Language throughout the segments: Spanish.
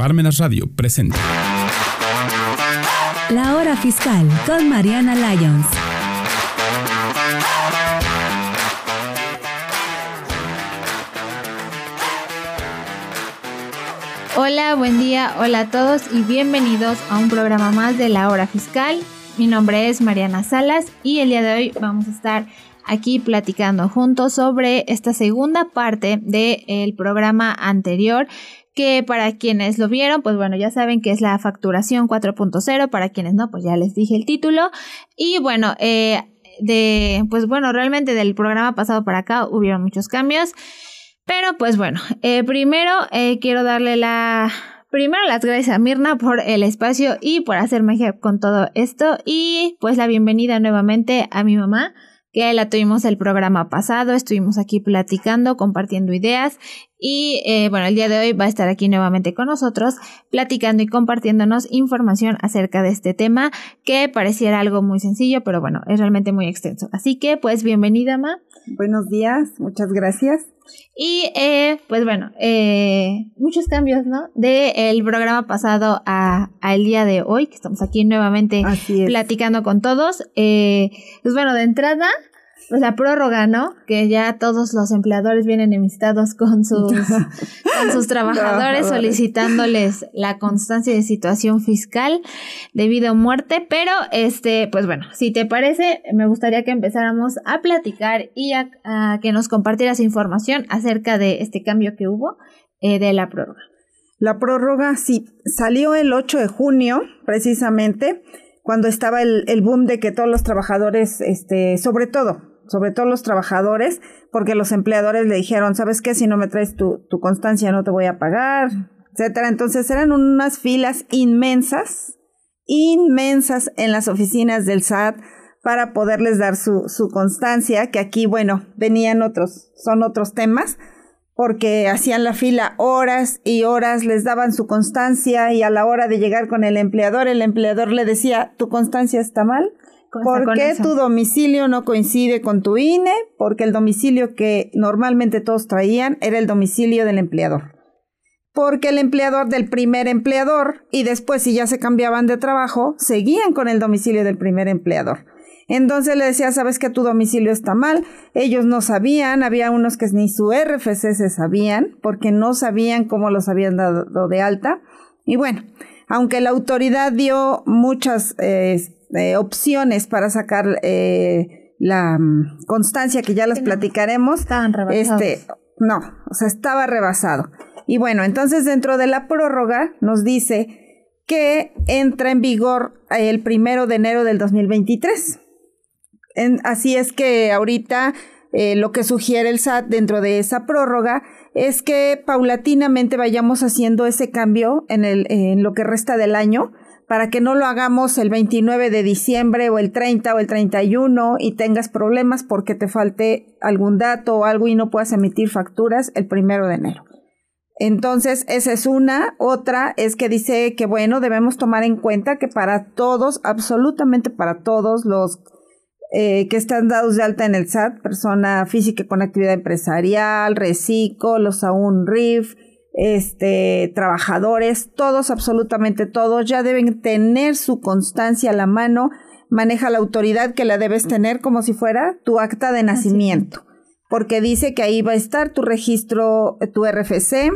Parmenas Radio presenta La Hora Fiscal con Mariana Lyons. Hola, buen día, hola a todos y bienvenidos a un programa más de La Hora Fiscal. Mi nombre es Mariana Salas y el día de hoy vamos a estar aquí platicando juntos sobre esta segunda parte del programa anterior que para quienes lo vieron, pues bueno, ya saben que es la facturación 4.0, para quienes no, pues ya les dije el título. Y bueno, eh, de, pues bueno, realmente del programa pasado para acá hubieron muchos cambios. Pero pues bueno, eh, primero eh, quiero darle la... Primero las gracias a Mirna por el espacio y por hacer magia con todo esto y pues la bienvenida nuevamente a mi mamá que la tuvimos el programa pasado, estuvimos aquí platicando, compartiendo ideas y eh, bueno, el día de hoy va a estar aquí nuevamente con nosotros platicando y compartiéndonos información acerca de este tema que pareciera algo muy sencillo, pero bueno, es realmente muy extenso. Así que pues bienvenida, Ma. Buenos días, muchas gracias. Y eh, pues bueno, eh, muchos cambios, ¿no? De el programa pasado a, el día de hoy, que estamos aquí nuevamente platicando con todos. Eh, pues bueno, de entrada, pues la prórroga, ¿no? Que ya todos los empleadores vienen enemistados con sus, con sus trabajadores solicitándoles la constancia de situación fiscal debido a muerte, pero este, pues bueno, si te parece, me gustaría que empezáramos a platicar y a, que nos compartieras información acerca de este cambio que hubo eh, de la prórroga. La prórroga sí salió el 8 de junio, precisamente, cuando estaba el, el boom de que todos los trabajadores, este, sobre todo sobre todo los trabajadores, porque los empleadores le dijeron, ¿sabes qué? Si no me traes tu, tu constancia no te voy a pagar, etcétera. Entonces eran unas filas inmensas, inmensas en las oficinas del SAT para poderles dar su, su constancia, que aquí, bueno, venían otros, son otros temas, porque hacían la fila horas y horas, les daban su constancia y a la hora de llegar con el empleador, el empleador le decía, tu constancia está mal, ¿Por qué tu domicilio no coincide con tu INE? Porque el domicilio que normalmente todos traían era el domicilio del empleador. Porque el empleador del primer empleador y después si ya se cambiaban de trabajo, seguían con el domicilio del primer empleador. Entonces le decía, sabes que tu domicilio está mal. Ellos no sabían, había unos que ni su RFC se sabían, porque no sabían cómo los habían dado de alta. Y bueno, aunque la autoridad dio muchas eh, eh, opciones para sacar eh, la mm, constancia que ya las platicaremos. Estaban rebasados. Este, no, o sea, estaba rebasado. Y bueno, entonces dentro de la prórroga nos dice que entra en vigor el primero de enero del 2023. así es que ahorita eh, lo que sugiere el SAT dentro de esa prórroga es que paulatinamente vayamos haciendo ese cambio en, el, en lo que resta del año para que no lo hagamos el 29 de diciembre o el 30 o el 31 y tengas problemas porque te falte algún dato o algo y no puedas emitir facturas el primero de enero. Entonces, esa es una. Otra es que dice que, bueno, debemos tomar en cuenta que para todos, absolutamente para todos los eh, que están dados de alta en el SAT, persona física con actividad empresarial, reciclo, los aún RIF, este, trabajadores, todos, absolutamente todos, ya deben tener su constancia a la mano, maneja la autoridad que la debes tener como si fuera tu acta de nacimiento, porque dice que ahí va a estar tu registro, tu RFC,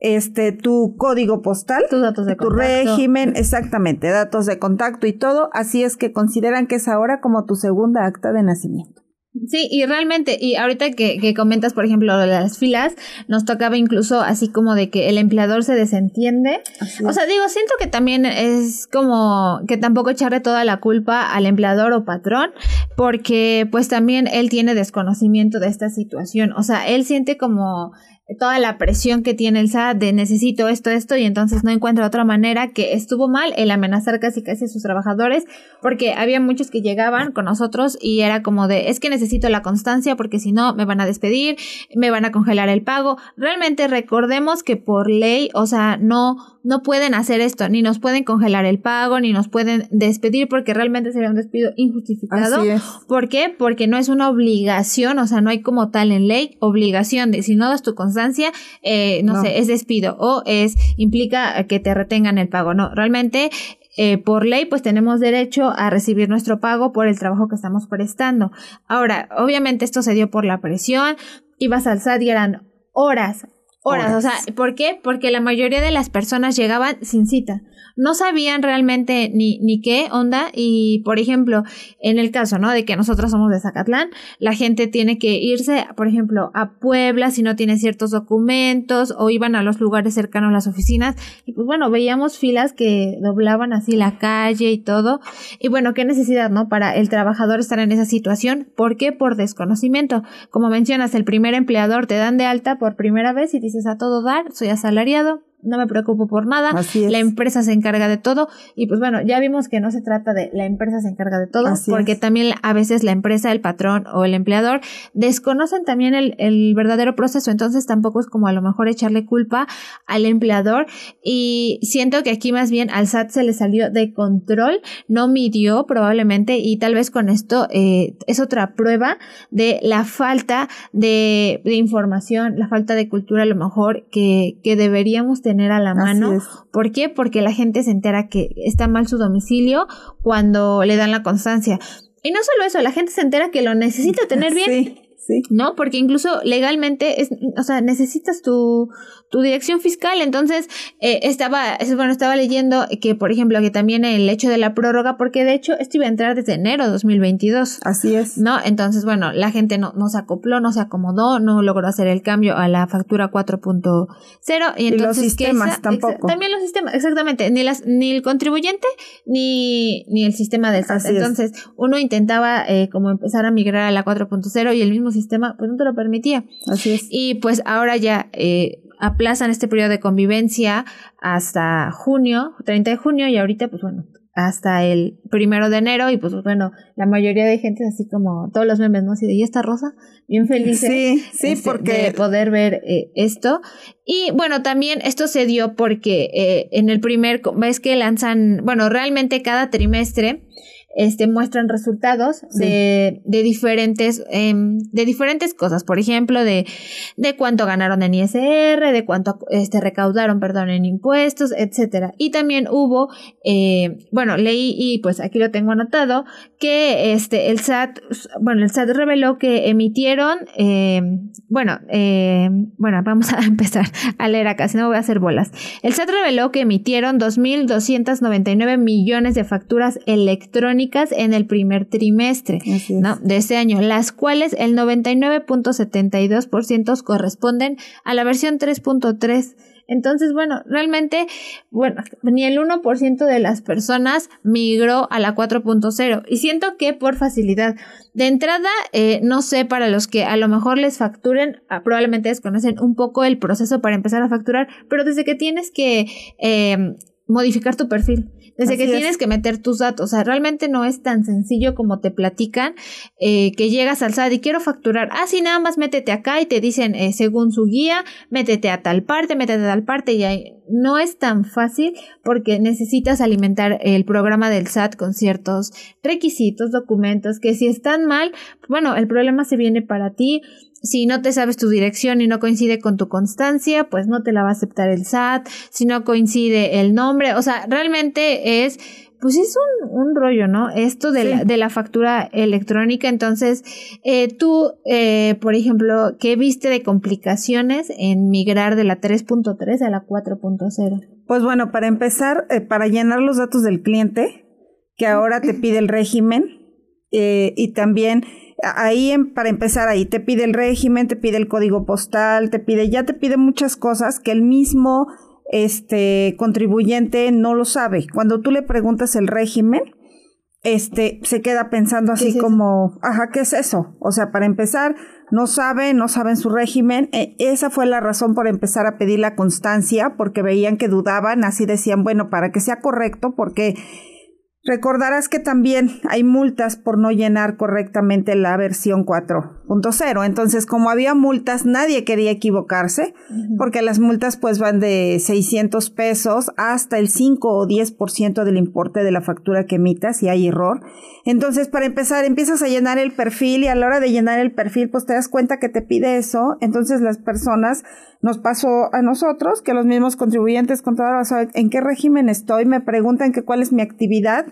este, tu código postal, tus datos de tu régimen, exactamente, datos de contacto y todo, así es que consideran que es ahora como tu segunda acta de nacimiento. Sí, y realmente, y ahorita que, que comentas, por ejemplo, las filas, nos tocaba incluso así como de que el empleador se desentiende. o sea, digo, siento que también es como que tampoco echarle toda la culpa al empleador o patrón, porque pues también él tiene desconocimiento de esta situación. O sea, él siente como toda la presión que tiene el SAT de necesito esto, esto, y entonces no encuentra otra manera que estuvo mal el amenazar casi casi a sus trabajadores, porque había muchos que llegaban con nosotros y era como de, es que necesito la constancia porque si no me van a despedir, me van a congelar el pago. Realmente recordemos que por ley, o sea, no no pueden hacer esto, ni nos pueden congelar el pago, ni nos pueden despedir porque realmente sería un despido injustificado. Así es. ¿Por qué? Porque no es una obligación, o sea, no hay como tal en ley obligación de si no das tu constancia, eh, no, No. sé, es despido o es implica que te retengan el pago. No, realmente eh, por ley, pues tenemos derecho a recibir nuestro pago por el trabajo que estamos prestando. Ahora, obviamente esto se dio por la presión, ibas al SAT y eran horas, horas, Horas. o sea, ¿por qué? Porque la mayoría de las personas llegaban sin cita. No sabían realmente ni, ni qué onda y, por ejemplo, en el caso, ¿no? De que nosotros somos de Zacatlán, la gente tiene que irse, por ejemplo, a Puebla si no tiene ciertos documentos o iban a los lugares cercanos a las oficinas y pues bueno, veíamos filas que doblaban así la calle y todo. Y bueno, qué necesidad, ¿no? Para el trabajador estar en esa situación. ¿Por qué? Por desconocimiento. Como mencionas, el primer empleador te dan de alta por primera vez y dices a todo dar, soy asalariado, no me preocupo por nada, Así es. la empresa se encarga de todo y pues bueno, ya vimos que no se trata de la empresa se encarga de todo, Así porque es. también a veces la empresa, el patrón o el empleador desconocen también el, el verdadero proceso, entonces tampoco es como a lo mejor echarle culpa al empleador y siento que aquí más bien al SAT se le salió de control, no midió probablemente y tal vez con esto eh, es otra prueba de la falta de, de información, la falta de cultura a lo mejor que, que deberíamos tener a la mano. ¿Por qué? Porque la gente se entera que está mal su domicilio cuando le dan la constancia. Y no solo eso, la gente se entera que lo necesita tener bien. Sí, sí. ¿no? Porque incluso legalmente, es, o sea, necesitas tu, tu dirección fiscal. Entonces, eh, estaba, es- bueno, estaba leyendo que, por ejemplo, que también el hecho de la prórroga, porque de hecho esto iba a entrar desde enero de 2022. Así es. ¿No? Entonces, bueno, la gente no, no se acopló, no se acomodó, no logró hacer el cambio a la factura 4.0. Y, entonces, los ¿qué sistemas esa- tampoco. También los sistemas, exactamente. Ni, las, ni el contribuyente ni, ni el sistema del SAT. Así es. Entonces, uno intentaba eh, como empezar a migrar a la 4.0 y el mismo sistema pues no te lo permitía. Así es. Y pues ahora ya eh, aplazan este periodo de convivencia hasta junio, 30 de junio, y ahorita, pues bueno, hasta el primero de enero, y pues bueno, la mayoría de gente es así como todos los memes, ¿no? Así de, ¿y esta rosa? Bien felices. Sí, sí, este, porque de poder ver eh, esto. Y bueno, también esto se dio porque eh, en el primer, ves que lanzan, bueno, realmente cada trimestre este, muestran resultados Sí. de, de diferentes em, de diferentes cosas. Por ejemplo de, de cuánto ganaron en ISR de cuánto este, recaudaron perdón en impuestos etcétera. Y también hubo eh, bueno leí y pues aquí lo tengo anotado que este el SAT bueno el SAT reveló que emitieron eh, bueno eh, bueno vamos a empezar a leer acá si no voy a hacer bolas el SAT reveló que emitieron 2.299 millones de facturas electrónicas en el primer trimestre Así es. ¿no? de este año, las cuales el 99.72% corresponden a la versión 3.3. Entonces, bueno, realmente, bueno, ni el 1% de las personas migró a la 4.0 y siento que por facilidad. De entrada, eh, no sé, para los que a lo mejor les facturen, ah, probablemente desconocen un poco el proceso para empezar a facturar, pero desde que tienes que eh, modificar tu perfil, desde Así que es. tienes que meter tus datos, o sea, realmente no es tan sencillo como te platican, eh, que llegas al SAT y quiero facturar, ah, sí, nada más métete acá y te dicen, eh, según su guía, métete a tal parte, métete a tal parte y ahí no es tan fácil porque necesitas alimentar el programa del SAT con ciertos requisitos, documentos, que si están mal, bueno, el problema se viene para ti. Si no te sabes tu dirección y no coincide con tu constancia, pues no te la va a aceptar el SAT. Si no coincide el nombre, o sea, realmente es, pues es un, un rollo, ¿no? Esto de, Sí. la, de la factura electrónica. Entonces, eh, tú, eh, por ejemplo, ¿qué viste de complicaciones en migrar de la 3.3 a la 4.0? Pues bueno, para empezar, eh, para llenar los datos del cliente, que ahora te pide el régimen, eh, y también ahí en- para empezar ahí te pide el régimen, te pide el código postal, te pide, ya te pide muchas cosas que el mismo este contribuyente no lo sabe. Cuando tú le preguntas el régimen, este se queda pensando ¿Qué así es como, ajá, ¿qué es eso? O sea, para empezar, no sabe, no saben su régimen. Eh, esa fue la razón por empezar a pedir la constancia, porque veían que dudaban, así decían, bueno, para que sea correcto, porque Recordarás que también hay multas por no llenar correctamente la versión 4.0. Entonces, como había multas, nadie quería equivocarse, porque las multas pues van de 600 pesos hasta el 5 o 10% del importe de la factura que emitas si hay error. Entonces, para empezar, empiezas a llenar el perfil y a la hora de llenar el perfil, pues te das cuenta que te pide eso. Entonces, las personas nos pasó a nosotros, que los mismos contribuyentes contadores, en qué régimen estoy, me preguntan que cuál es mi actividad.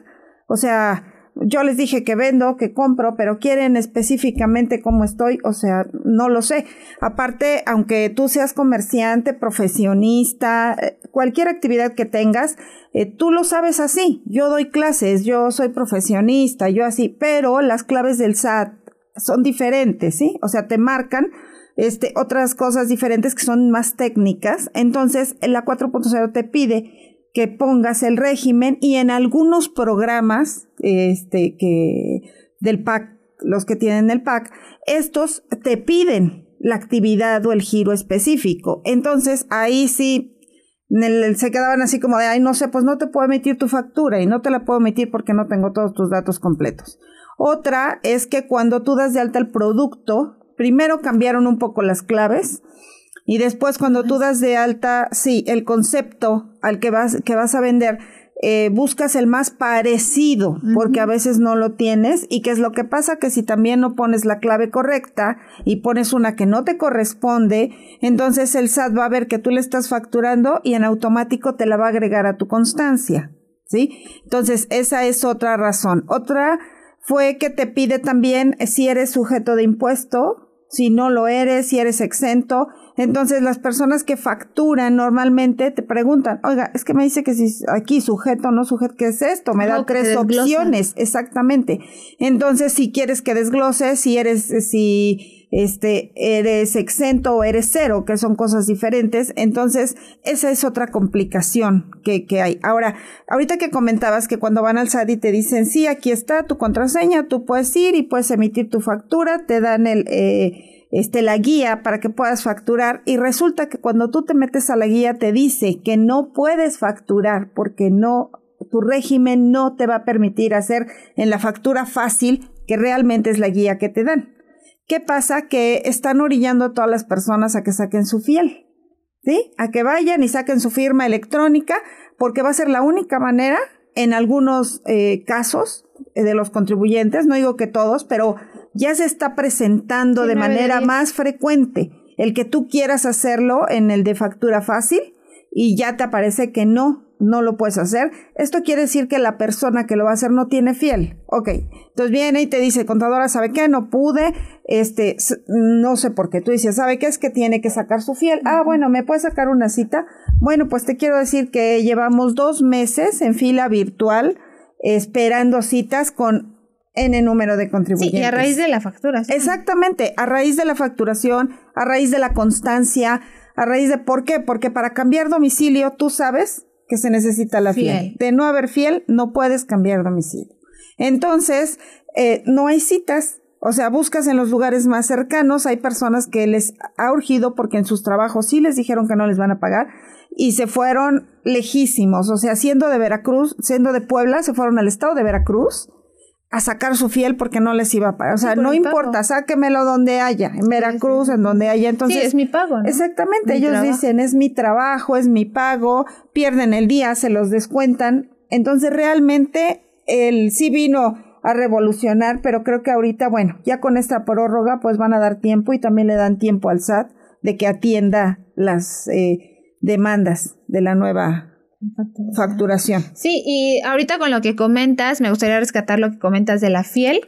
O sea, yo les dije que vendo, que compro, pero quieren específicamente cómo estoy, o sea, no lo sé. Aparte, aunque tú seas comerciante, profesionista, eh, cualquier actividad que tengas, eh, tú lo sabes así. Yo doy clases, yo soy profesionista, yo así, pero las claves del SAT son diferentes, ¿sí? O sea, te marcan este, otras cosas diferentes que son más técnicas. Entonces, la 4.0 te pide que pongas el régimen y en algunos programas este, que, del PAC, los que tienen el PAC, estos te piden la actividad o el giro específico. Entonces, ahí sí se quedaban así como de, ay, no sé, pues no te puedo emitir tu factura y no te la puedo emitir porque no tengo todos tus datos completos. Otra es que cuando tú das de alta el producto, primero cambiaron un poco las claves y después cuando tú das de alta, sí, el concepto al que vas, que vas a vender, eh, buscas el más parecido, porque a veces no lo tienes. ¿Y qué es lo que pasa? Que si también no pones la clave correcta y pones una que no te corresponde, entonces el SAT va a ver que tú le estás facturando y en automático te la va a agregar a tu constancia. ¿Sí? Entonces, esa es otra razón. Otra fue que te pide también si eres sujeto de impuesto, si no lo eres, si eres exento. Entonces las personas que facturan normalmente te preguntan, oiga, es que me dice que si aquí sujeto o no sujeto, ¿qué es esto? Me da tres opciones, exactamente. Entonces si quieres que desglose, si eres, si este, eres exento o eres cero, que son cosas diferentes. Entonces, esa es otra complicación que, que hay. Ahora, ahorita que comentabas que cuando van al SAT y te dicen, sí, aquí está tu contraseña, tú puedes ir y puedes emitir tu factura, te dan el, eh, este, la guía para que puedas facturar y resulta que cuando tú te metes a la guía te dice que no puedes facturar porque no, tu régimen no te va a permitir hacer en la factura fácil que realmente es la guía que te dan. ¿Qué pasa? Que están orillando a todas las personas a que saquen su fiel, ¿sí? A que vayan y saquen su firma electrónica, porque va a ser la única manera, en algunos eh, casos eh, de los contribuyentes, no digo que todos, pero ya se está presentando de manera más frecuente el que tú quieras hacerlo en el de factura fácil y ya te aparece que no, no lo puedes hacer. Esto quiere decir que la persona que lo va a hacer no tiene fiel. Ok, entonces viene y te dice, contadora, ¿sabe qué? No pude, este, no sé por qué. Tú dices, ¿sabe qué? Es que tiene que sacar su fiel. Ah, bueno, ¿me puede sacar una cita? Bueno, pues te quiero decir que llevamos dos meses en fila virtual esperando citas con N número de contribuyentes. Sí, y a raíz de la facturación. Exactamente, a raíz de la facturación, a raíz de la constancia, a raíz de por qué, porque para cambiar domicilio tú sabes que se necesita la fiel. De no haber fiel, no puedes cambiar domicilio. Entonces, eh, no hay citas. O sea, buscas en los lugares más cercanos. Hay personas que les ha urgido porque en sus trabajos sí les dijeron que no les van a pagar y se fueron lejísimos. O sea, siendo de Veracruz, siendo de Puebla, se fueron al estado de Veracruz a sacar su fiel porque no les iba a pagar. O sea, no importa, sáquemelo donde haya, en Veracruz, en donde haya. Entonces, sí, es mi pago. Exactamente, ellos dicen, es mi trabajo, es mi pago, pierden el día, se los descuentan. Entonces, realmente, el sí vino a revolucionar, pero creo que ahorita, bueno, ya con esta prórroga, pues van a dar tiempo y también le dan tiempo al SAT de que atienda las eh, demandas de la nueva facturación. Sí, y ahorita con lo que comentas, me gustaría rescatar lo que comentas de la fiel.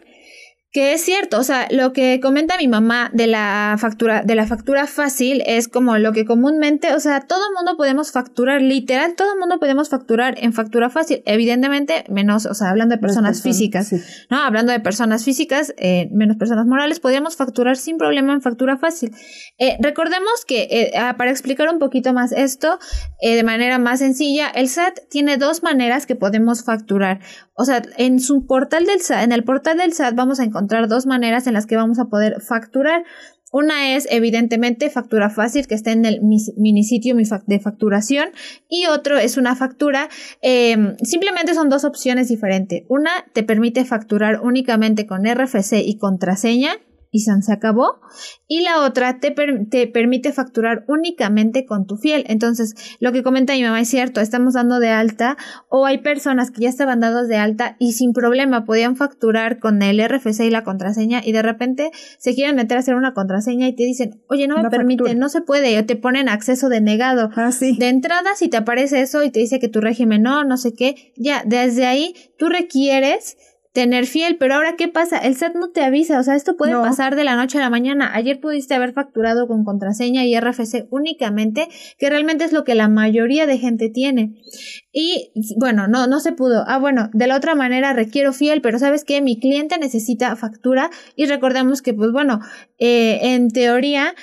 Que es cierto, o sea, lo que comenta mi mamá de la factura, de la factura fácil es como lo que comúnmente, o sea, todo el mundo podemos facturar, literal, todo el mundo podemos facturar en factura fácil, evidentemente, menos, o sea, hablando de personas, físicas, ¿no? Hablando de personas físicas, eh, menos personas morales, podríamos facturar sin problema en factura fácil. Eh, recordemos que, eh, ah, para explicar un poquito más esto, de manera más sencilla, el SAT tiene dos maneras que podemos facturar. O sea, en su portal del SAT, en el portal del SAT vamos a encontrar dos maneras en las que vamos a poder facturar. Una es evidentemente factura fácil que está en el minisitio de facturación y otro es una factura, em, simplemente son dos opciones diferentes. Una te permite facturar únicamente con RFC y contraseña y se acabó. Y la otra te, te, permite facturar únicamente con tu fiel. Entonces, lo que comenta mi mamá es cierto, estamos dando de alta o hay personas que ya estaban dados de alta y sin problema podían facturar con el RFC y la contraseña y de repente se quieren meter a hacer una contraseña y te dicen, oye, no me permite, no se puede, o te ponen acceso denegado. Ah, sí. De entrada, si te aparece eso y te dice que tu régimen no, no sé qué, ya, desde ahí tú requieres tener fiel, pero ahora ¿qué pasa? El SAT no te avisa, o sea, esto puede pasar de la noche a la mañana. Ayer pudiste haber facturado con contraseña y RFC únicamente, que realmente es lo que la mayoría de gente tiene. Y bueno, no, no se pudo. Ah, bueno, de la otra manera requiero fiel, pero sabes que mi cliente necesita factura y recordemos que, pues bueno, eh, en teoría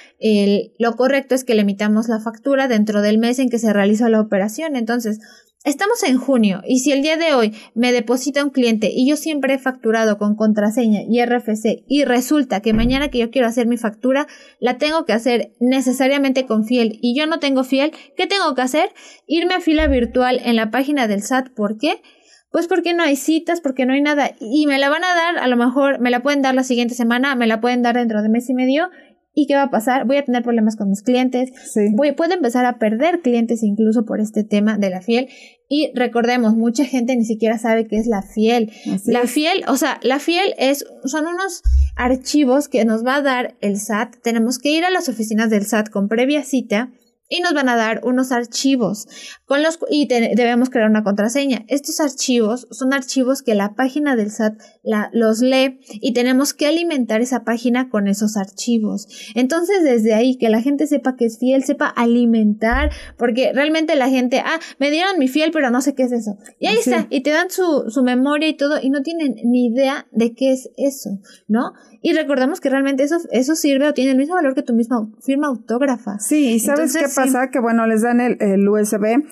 lo correcto es que le emitamos la factura dentro del mes en que se realiza la operación. Entonces, Estamos en junio y si el día de hoy me deposita un cliente y yo siempre he facturado con contraseña y RFC y resulta que mañana que yo quiero hacer mi factura la tengo que hacer necesariamente con fiel y yo no tengo fiel, ¿qué tengo que hacer? Irme a fila virtual en la página del SAT. ¿Por qué? Pues porque no hay citas, porque no hay nada y me la van a dar, a lo mejor me la pueden dar la siguiente semana, me la pueden dar dentro de mes y medio ¿Y qué va a pasar? Voy a tener problemas con mis clientes. Voy, puedo empezar a perder clientes incluso por este tema de la fiel. Y recordemos, mucha gente ni siquiera sabe qué es la fiel. la fiel, o sea, la fiel es, son unos archivos que nos va a dar el SAT. Tenemos que ir a las oficinas del SAT con previa cita y nos van a dar unos archivos con los y debemos crear una contraseña. Estos archivos son archivos que la página del SAT la, los lee y tenemos que alimentar esa página con esos archivos. Entonces desde ahí que la gente sepa que es fiel, sepa alimentar, porque realmente la gente, ah, me dieron mi fiel pero no sé qué es eso. Y ahí está, y te dan su, su memoria y todo y no tienen ni idea de qué es eso, ¿no? Y recordamos que realmente eso, eso sirve o tiene el mismo valor que tu misma firma autógrafa. Sí, y ¿sabes qué pasa? Que bueno, les dan el, USB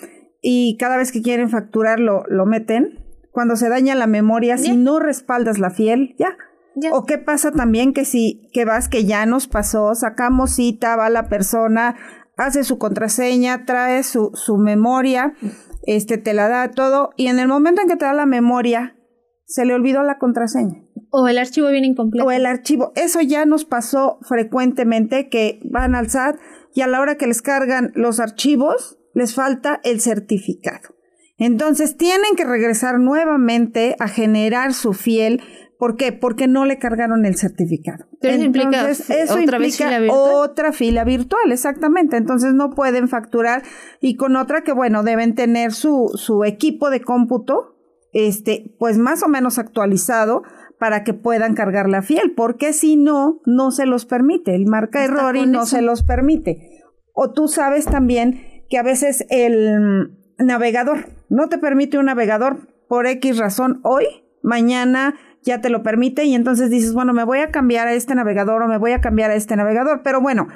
y cada vez que quieren facturar lo, lo meten. Cuando se daña la memoria, si no respaldas la fiel, ya. O qué pasa también que si que vas que ya nos pasó, sacamos cita, va la persona, hace su contraseña, trae su, su memoria, este te la da todo y en el momento en que te da la memoria se le olvidó la contraseña. O el archivo viene incompleto. O el archivo. Eso ya nos pasó frecuentemente que van al SAT y a la hora que les cargan los archivos, les falta el certificado. Entonces tienen que regresar nuevamente a generar su fiel. ¿Por qué? Porque no le cargaron el certificado. Entonces, eso implica otra fila virtual, exactamente. Entonces no pueden facturar y con otra que, bueno, deben tener su, su equipo de cómputo, este, pues más o menos actualizado para que puedan cargar la fiel, porque si no, no se los permite. El marca error y no se los permite. O tú sabes también que a veces el navegador no te permite un navegador por X razón hoy, mañana ya te lo permite y entonces dices, bueno, me voy a cambiar a este navegador o me voy a cambiar a este navegador, pero bueno,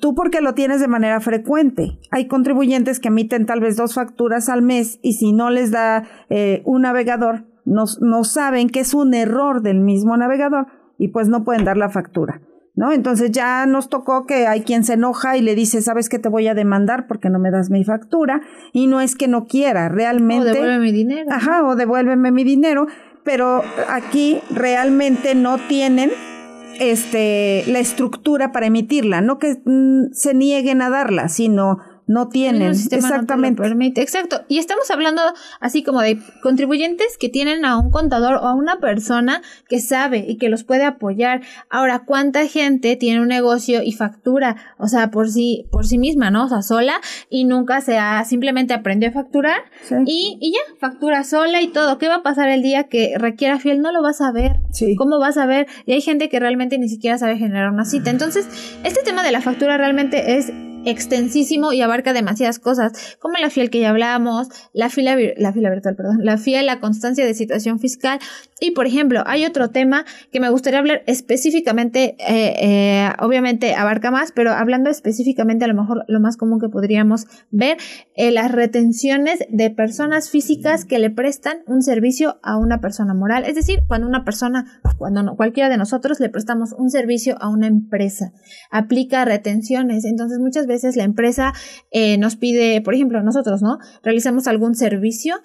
tú porque lo tienes de manera frecuente. Hay contribuyentes que emiten tal vez dos facturas al mes y si no les da eh, un navegador, no, no saben que es un error del mismo navegador y pues no pueden dar la factura. ¿No? Entonces ya nos tocó que hay quien se enoja y le dice, sabes que te voy a demandar porque no me das mi factura y no es que no quiera, realmente. O devuélveme mi dinero. Ajá, o devuélveme mi dinero, pero aquí realmente no tienen este la estructura para emitirla, no que mm, se nieguen a darla, sino no tienen. Exactamente. Exacto. Y estamos hablando así como de contribuyentes que tienen a un contador o a una persona que sabe y que los puede apoyar. Ahora, ¿cuánta gente tiene un negocio y factura? O sea, por sí, por sí misma, ¿no? O sea, sola y nunca se ha, simplemente aprendió a facturar y, y ya, factura sola y todo. ¿Qué va a pasar el día que requiera fiel? No lo vas a ver. Sí. ¿Cómo vas a ver? Y hay gente que realmente ni siquiera sabe generar una cita. Entonces, este tema de la factura realmente es extensísimo y abarca demasiadas cosas, como la fiel que ya hablábamos, la fila, la fila virtual, perdón, la fiel, la constancia de situación fiscal. Y por ejemplo, hay otro tema que me gustaría hablar específicamente, eh, eh, obviamente abarca más, pero hablando específicamente a lo mejor lo más común que podríamos ver, eh, las retenciones de personas físicas que le prestan un servicio a una persona moral. Es decir, cuando una persona, cuando no, cualquiera de nosotros le prestamos un servicio a una empresa, aplica retenciones. Entonces muchas veces veces la empresa eh, nos pide, por ejemplo, nosotros, ¿no? Realizamos algún servicio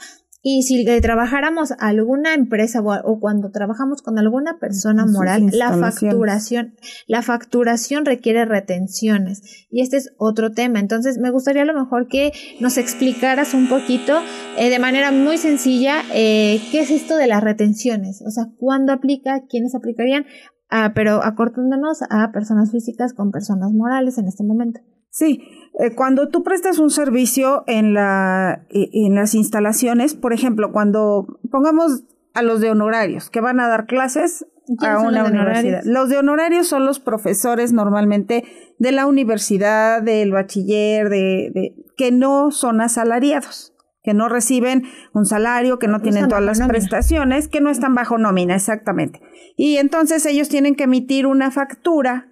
y si le trabajáramos a alguna empresa o, cuando trabajamos con alguna persona moral, la facturación, la facturación requiere retenciones. Y este es otro tema. Entonces, me gustaría a lo mejor que nos explicaras un poquito, eh, de manera muy sencilla, eh, qué es esto de las retenciones. O sea, cuándo aplica, quiénes aplicarían, ah, pero acortándonos a personas físicas con personas morales en este momento. Sí, eh, cuando tú prestas un servicio en, la, en las instalaciones, por ejemplo, cuando pongamos a los de honorarios que van a dar clases a una universidad. Los de honorarios son los profesores normalmente de la universidad, del bachiller, de, de que no son asalariados, que no reciben un salario, que no, tienen todas las prestaciones, que no están bajo nómina, exactamente. Y entonces ellos tienen que emitir una factura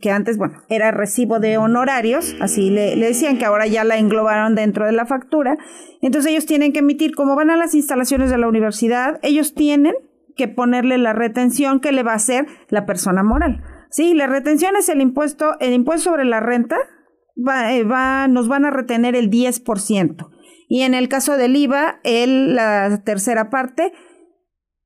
que, antes, bueno, era recibo de honorarios, así le, le, decían que ahora ya la englobaron dentro de la factura. Entonces ellos tienen que emitir, como van a las instalaciones de la universidad, ellos tienen que ponerle la retención que le va a hacer la persona moral. Sí, la retención es el impuesto, el impuesto sobre la renta, va, eh, va, nos van a retener el 10%. Y en el caso del IVA, el, la tercera parte,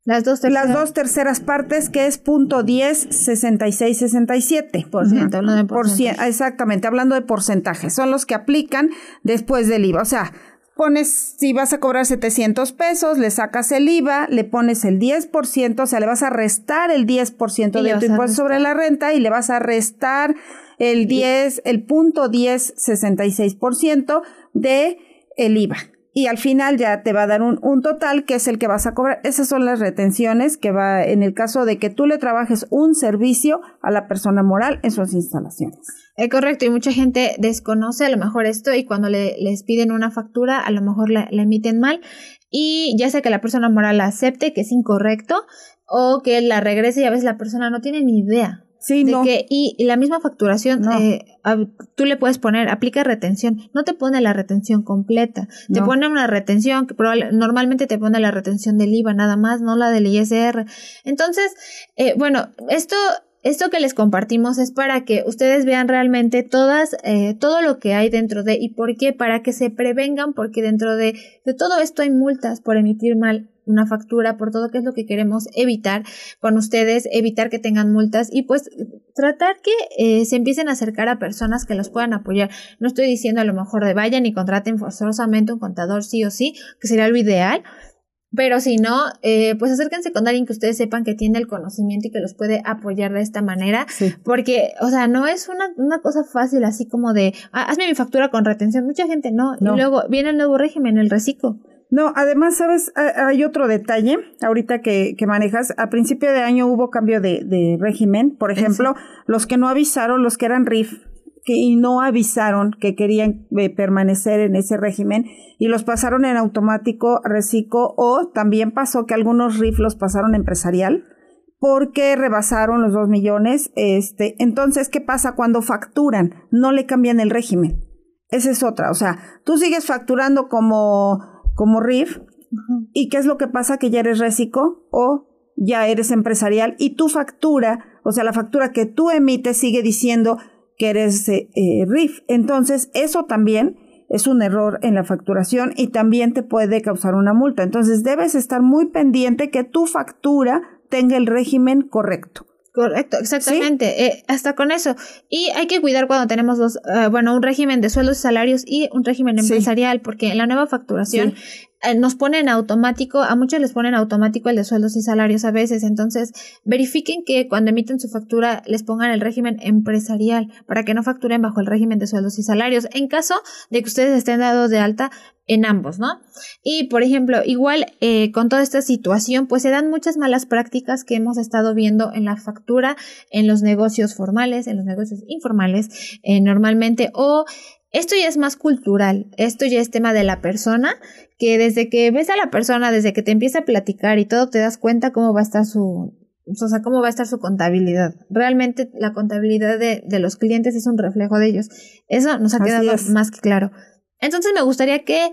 las dos terceras. Las dos terceras partes, que es punto 10, 66, 67. Por ciento, hablando de porcentaje. exactamente, hablando de porcentajes. Son los que aplican después del IVA. O sea, pones, si vas a cobrar 700 pesos, le sacas el IVA, le pones el 10%, o sea, le vas a restar el 10% de tu impuesto sobre la renta y le vas a restar el 10, el punto 10, 66% de el IVA y al final ya te va a dar un, un, total que es el que vas a cobrar. Esas son las retenciones que va en el caso de que tú le trabajes un servicio a la persona moral en sus instalaciones. Es correcto, y mucha gente desconoce a lo mejor esto y cuando le, les piden una factura a lo mejor la, la emiten mal y ya sea que la persona moral la acepte que es incorrecto o que la regrese y a veces la persona no tiene ni idea Sí, de que, y, la misma facturación, eh, tú le puedes poner, aplica retención, no te pone la retención completa, te pone una retención que normalmente te pone la retención del IVA nada más, no la del ISR. Entonces, eh, bueno, esto esto que les compartimos es para que ustedes vean realmente todas, eh, todo lo que hay dentro de y por qué, para que se prevengan, porque dentro de, de todo esto hay multas por emitir mal una factura, por todo que es lo que queremos evitar con ustedes, evitar que tengan multas y pues tratar que eh, se empiecen a acercar a personas que los puedan apoyar. No estoy diciendo a lo mejor de vayan y contraten forzosamente un contador sí o sí, que sería lo ideal, pero si no, eh, pues acérquense con alguien que ustedes sepan que tiene el conocimiento y que los puede apoyar de esta manera. Porque, o sea, no es una, una cosa fácil así como de, ah, hazme mi factura con retención. Mucha gente no. Y luego viene el nuevo régimen, el reciclo. No, además, ¿sabes? Hay otro detalle ahorita que, que manejas. A principio de año hubo cambio de, de régimen. Por ejemplo, los que no avisaron, los que eran RIF, y no avisaron que querían eh, permanecer en ese régimen y los pasaron en automático reciclo o también pasó que algunos RIF los pasaron empresarial porque rebasaron los dos millones. Este, entonces, ¿qué pasa cuando facturan? No le cambian el régimen. Esa es otra. O sea, tú sigues facturando como, como RIF y ¿qué es lo que pasa? Que ya eres reciclo o ya eres empresarial y tu factura, o sea, la factura que tú emites sigue diciendo que eres eh, eh, RIF. Entonces, eso también es un error en la facturación y también te puede causar una multa. Entonces, debes estar muy pendiente que tu factura tenga el régimen correcto. Correcto, exactamente. Eh, hasta con eso. Y hay que cuidar cuando tenemos dos, bueno, un régimen de sueldos y salarios y un régimen empresarial, porque en la nueva facturación eh, nos ponen automático, a muchos les ponen automático el de sueldos y salarios a veces, entonces verifiquen que cuando emiten su factura les pongan el régimen empresarial para que no facturen bajo el régimen de sueldos y salarios en caso de que ustedes estén dados de alta en ambos, ¿no? Y por ejemplo, igual eh, con toda esta situación, pues se dan muchas malas prácticas que hemos estado viendo en la factura, en los negocios formales, en los negocios informales, eh, normalmente, o esto ya es más cultural, esto ya es tema de la persona, que desde que ves a la persona, desde que te empieza a platicar y todo, te das cuenta cómo va a estar su, o sea, cómo va a estar su contabilidad. Realmente la contabilidad de, de los clientes es un reflejo de ellos. Eso nos ha quedado más que claro. Entonces me gustaría que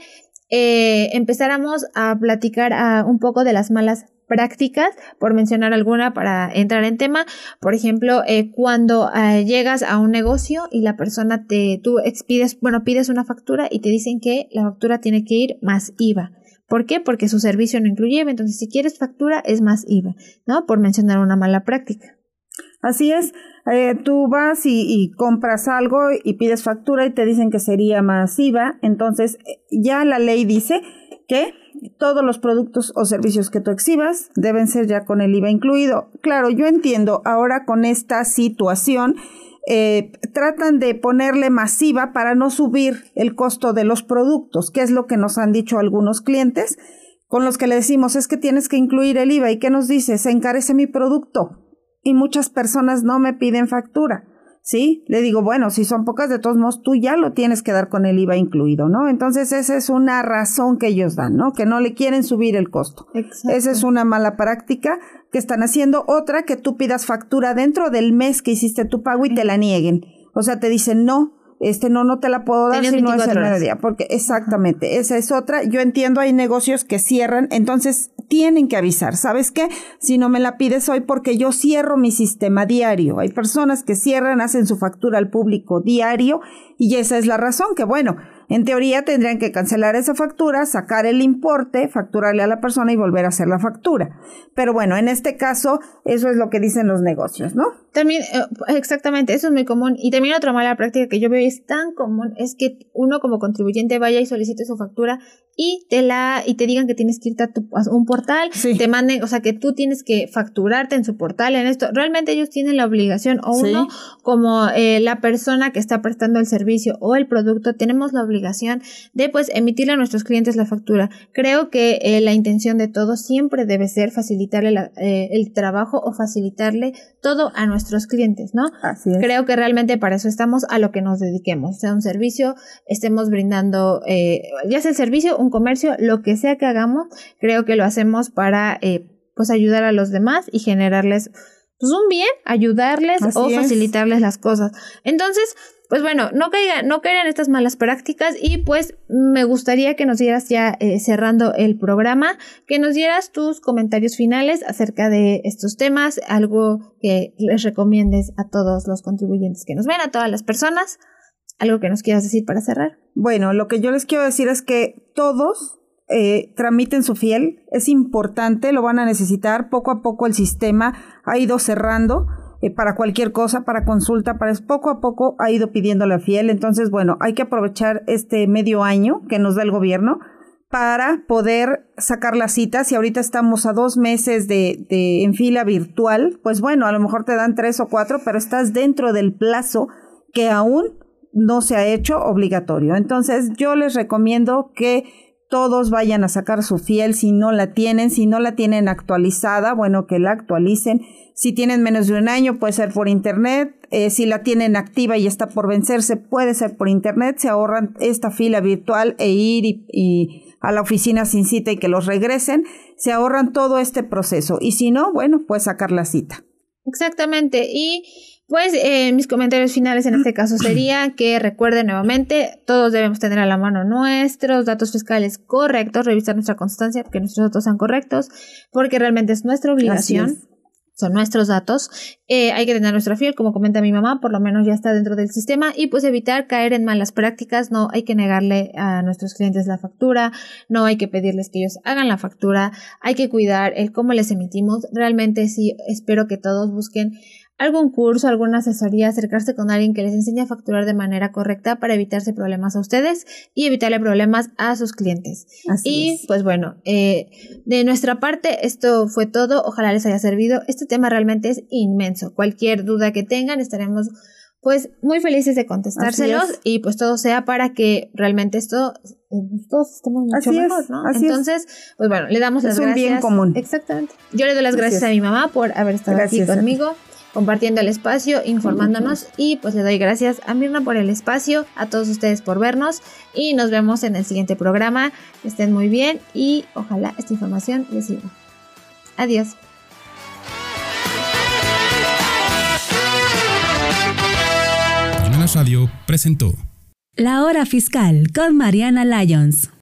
eh, empezáramos a platicar a, un poco de las malas prácticas, por mencionar alguna para entrar en tema. Por ejemplo, eh, cuando eh, llegas a un negocio y la persona te, tú expides, bueno, pides una factura y te dicen que la factura tiene que ir más IVA. ¿Por qué? Porque su servicio no incluye IVA. Entonces, si quieres factura, es más IVA, ¿no? Por mencionar una mala práctica. Así es, eh, tú vas y, compras algo y pides factura y te dicen que sería masiva, entonces eh, ya la ley dice que todos los productos o servicios que tú exhibas deben ser ya con el IVA incluido. Claro, yo entiendo, ahora con esta situación eh, tratan de ponerle masiva para no subir el costo de los productos, que es lo que nos han dicho algunos clientes, con los que le decimos es que tienes que incluir el IVA y ¿qué nos dice? Se encarece mi producto y muchas personas no me piden factura. ¿Sí? Le digo, bueno, si son pocas, de todos modos, tú ya lo tienes que dar con el IVA incluido, ¿no? Entonces, esa es una razón que ellos dan, ¿no? Que no le quieren subir el costo. Esa es una mala práctica que están haciendo. Otra, que tú pidas factura dentro del mes que hiciste tu pago y te la nieguen. O sea, te dicen, no, este no, no te la puedo dar si no es el mediodía, porque exactamente, esa es otra. Yo entiendo, hay negocios que cierran, entonces tienen que avisar. ¿Sabes qué? Si no me la pides hoy porque yo cierro mi sistema diario. Hay personas que cierran, hacen su factura al público diario y esa es la razón que, bueno, en teoría tendrían que cancelar esa factura, sacar el importe, facturarle a la persona y volver a hacer la factura. Pero bueno, en este caso, eso es lo que dicen los negocios, ¿no? También, eh, exactamente, eso es muy común. Y también otra mala práctica que yo veo es tan común es que uno como contribuyente vaya y solicite su factura y te la y te digan que tienes que irte a, tu, un portal, te manden, o sea, que tú tienes que facturarte en su portal en esto. Realmente ellos tienen la obligación o uno como eh, la persona que está prestando el servicio o el producto tenemos la obligación de pues emitirle a nuestros clientes la factura. Creo que eh, la intención de todos siempre debe ser facilitarle eh, el trabajo o facilitarle todo a nuestros clientes, ¿no? Así es. Creo que realmente para eso estamos a lo que nos dediquemos, sea un servicio, estemos brindando ya sea el servicio, comercio, lo que sea que hagamos, creo que lo hacemos para eh, pues ayudar a los demás y generarles pues un bien, ayudarles o facilitarles las cosas. Entonces, pues bueno, no caigan, no caigan estas malas prácticas y pues me gustaría que nos dieras ya eh, cerrando el programa, que nos dieras tus comentarios finales acerca de estos temas, algo que les recomiendes a todos los contribuyentes que nos ven, a todas las personas. ¿Algo que nos quieras decir para cerrar? Bueno, lo que yo les quiero decir es que todos eh, tramiten su fiel, es importante, lo van a necesitar. Poco a poco el sistema ha ido cerrando eh, para cualquier cosa, para consulta, para poco a poco ha ido pidiendo la fiel. Entonces, bueno, hay que aprovechar este medio año que nos da el gobierno para poder sacar las citas. Y ahorita estamos a dos meses de, de en fila virtual, pues bueno, a lo mejor te dan tres o cuatro, pero estás dentro del plazo que aún no se ha hecho obligatorio. Entonces yo les recomiendo que todos vayan a sacar su fiel si no la tienen, si no la tienen actualizada, bueno, que la actualicen. Si tienen menos de un año, puede ser por internet. Eh, si la tienen activa y está por vencerse, puede ser por internet. Se ahorran esta fila virtual e ir y, y a la oficina sin cita y que los regresen. Se ahorran todo este proceso. Y si no, bueno, pues sacar la cita. Exactamente. Y pues eh, mis comentarios finales en este caso sería que recuerden nuevamente, todos debemos tener a la mano nuestros datos fiscales correctos, revisar nuestra constancia, que nuestros datos sean correctos, porque realmente es nuestra obligación. Son nuestros datos. Eh, hay que tener nuestra fiel, como comenta mi mamá, por lo menos ya está dentro del sistema y pues evitar caer en malas prácticas. No hay que negarle a nuestros clientes la factura, no hay que pedirles que ellos hagan la factura, hay que cuidar el cómo les emitimos. Realmente sí, espero que todos busquen algún curso, alguna asesoría, acercarse con alguien que les enseñe a facturar de manera correcta para evitarse problemas a ustedes y evitarle problemas a sus clientes. Así y es. pues bueno, eh, de nuestra parte esto fue todo, ojalá les haya servido. Este tema realmente es inmenso. Cualquier duda que tengan estaremos pues muy felices de contestárselos y pues todo sea para que realmente esto eh, todos estemos mucho Así mejor, ¿no? así es. Entonces, pues bueno, le damos Es las un gracias. bien común. Exactamente. Yo le doy las gracias a mi mamá por haber estado Gracias aquí conmigo compartiendo el espacio, informándonos y pues le doy gracias a Mirna por el espacio, a todos ustedes por vernos y nos vemos en el siguiente programa. Que estén muy bien y ojalá esta información les sirva. Adiós. Radio presentó La hora fiscal con Mariana Lyons.